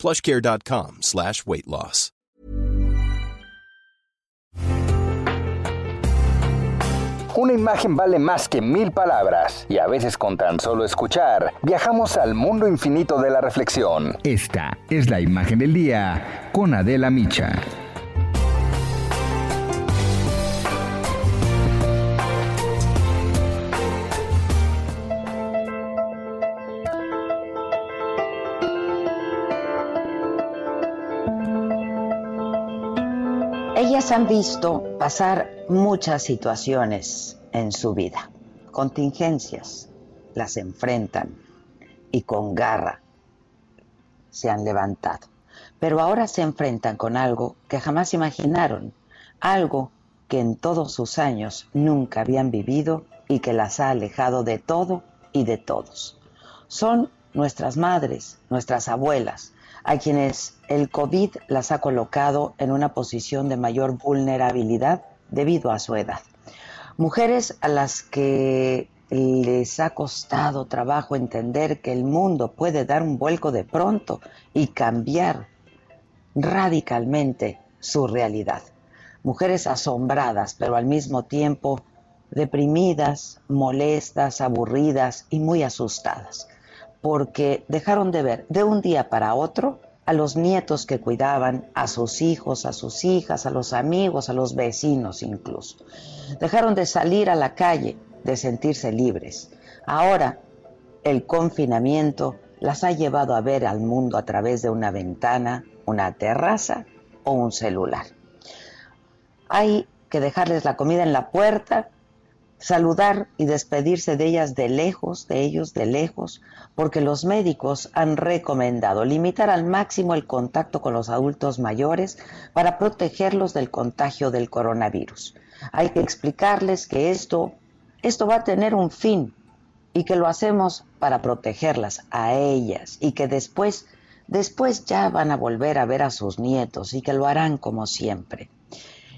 plushcare.com slash weight loss. Una imagen vale más que mil palabras y a veces con tan solo escuchar viajamos al mundo infinito de la reflexión. Esta es la imagen del día con Adela Micha. Ellas han visto pasar muchas situaciones en su vida, contingencias, las enfrentan y con garra se han levantado. Pero ahora se enfrentan con algo que jamás imaginaron, algo que en todos sus años nunca habían vivido y que las ha alejado de todo y de todos. Son nuestras madres, nuestras abuelas, a quienes el COVID las ha colocado en una posición de mayor vulnerabilidad debido a su edad. Mujeres a las que les ha costado trabajo entender que el mundo puede dar un vuelco de pronto y cambiar radicalmente su realidad. Mujeres asombradas, pero al mismo tiempo deprimidas, molestas, aburridas y muy asustadas porque dejaron de ver de un día para otro a los nietos que cuidaban, a sus hijos, a sus hijas, a los amigos, a los vecinos incluso. Dejaron de salir a la calle, de sentirse libres. Ahora el confinamiento las ha llevado a ver al mundo a través de una ventana, una terraza o un celular. Hay que dejarles la comida en la puerta saludar y despedirse de ellas de lejos, de ellos de lejos, porque los médicos han recomendado limitar al máximo el contacto con los adultos mayores para protegerlos del contagio del coronavirus. Hay que explicarles que esto, esto va a tener un fin y que lo hacemos para protegerlas a ellas y que después, después ya van a volver a ver a sus nietos y que lo harán como siempre.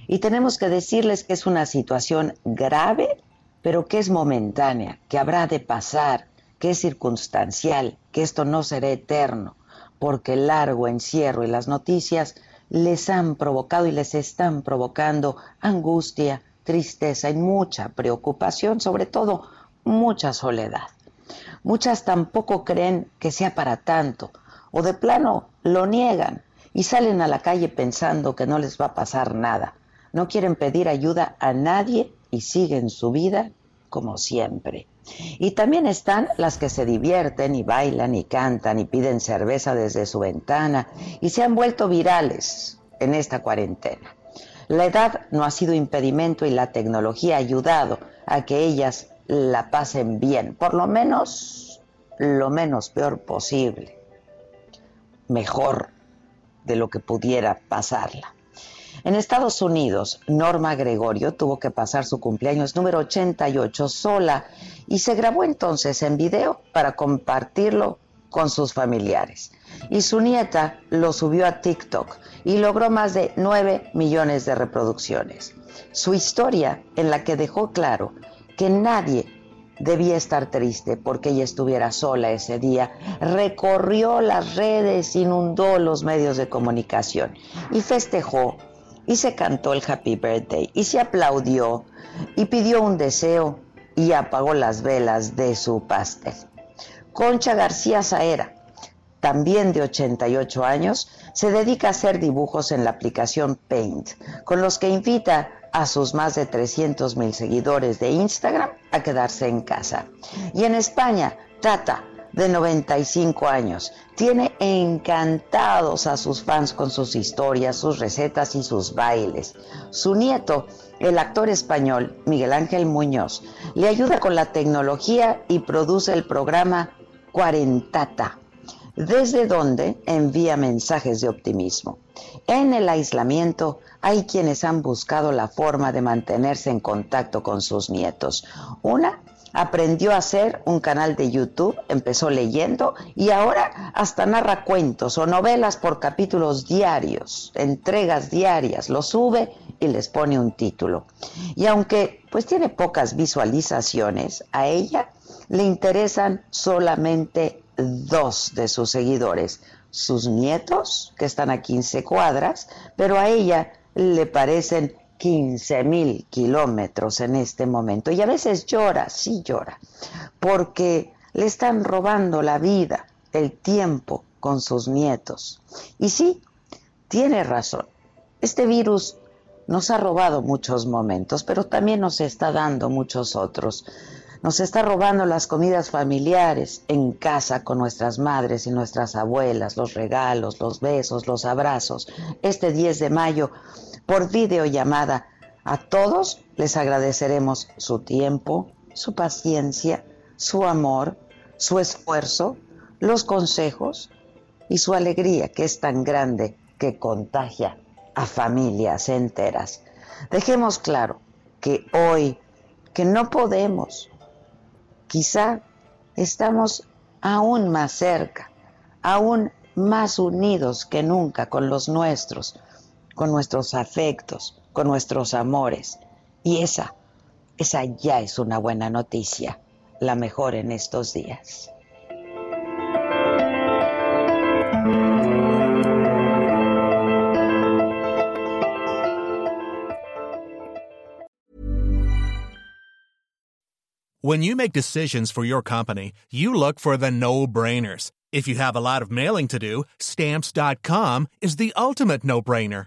Y tenemos que decirles que es una situación grave pero que es momentánea, que habrá de pasar, que es circunstancial, que esto no será eterno, porque el largo encierro y las noticias les han provocado y les están provocando angustia, tristeza y mucha preocupación, sobre todo mucha soledad. Muchas tampoco creen que sea para tanto, o de plano lo niegan y salen a la calle pensando que no les va a pasar nada. No quieren pedir ayuda a nadie y siguen su vida como siempre. Y también están las que se divierten y bailan y cantan y piden cerveza desde su ventana y se han vuelto virales en esta cuarentena. La edad no ha sido impedimento y la tecnología ha ayudado a que ellas la pasen bien, por lo menos lo menos peor posible, mejor de lo que pudiera pasarla. En Estados Unidos, Norma Gregorio tuvo que pasar su cumpleaños número 88 sola y se grabó entonces en video para compartirlo con sus familiares. Y su nieta lo subió a TikTok y logró más de 9 millones de reproducciones. Su historia en la que dejó claro que nadie debía estar triste porque ella estuviera sola ese día, recorrió las redes, inundó los medios de comunicación y festejó y se cantó el Happy Birthday y se aplaudió y pidió un deseo y apagó las velas de su pastel. Concha García Saera, también de 88 años, se dedica a hacer dibujos en la aplicación Paint, con los que invita a sus más de 300 mil seguidores de Instagram a quedarse en casa. Y en España, trata de 95 años. Tiene encantados a sus fans con sus historias, sus recetas y sus bailes. Su nieto, el actor español Miguel Ángel Muñoz, le ayuda con la tecnología y produce el programa Cuarentata. desde donde envía mensajes de optimismo. En el aislamiento hay quienes han buscado la forma de mantenerse en contacto con sus nietos. Una aprendió a hacer un canal de YouTube, empezó leyendo y ahora hasta narra cuentos o novelas por capítulos diarios, entregas diarias, lo sube y les pone un título. Y aunque pues tiene pocas visualizaciones, a ella le interesan solamente dos de sus seguidores, sus nietos, que están a 15 cuadras, pero a ella le parecen 15 mil kilómetros en este momento. Y a veces llora, sí llora, porque le están robando la vida, el tiempo con sus nietos. Y sí, tiene razón. Este virus nos ha robado muchos momentos, pero también nos está dando muchos otros. Nos está robando las comidas familiares en casa con nuestras madres y nuestras abuelas, los regalos, los besos, los abrazos. Este 10 de mayo por videollamada. A todos les agradeceremos su tiempo, su paciencia, su amor, su esfuerzo, los consejos y su alegría que es tan grande que contagia a familias enteras. Dejemos claro que hoy, que no podemos, quizá estamos aún más cerca, aún más unidos que nunca con los nuestros, con nuestros afectos, con nuestros amores. Y esa, esa ya es una buena noticia, la mejor en estos días. When you make decisions for your company, you look for the no-brainers. If you have a lot of mailing to do, stamps.com is the ultimate no-brainer.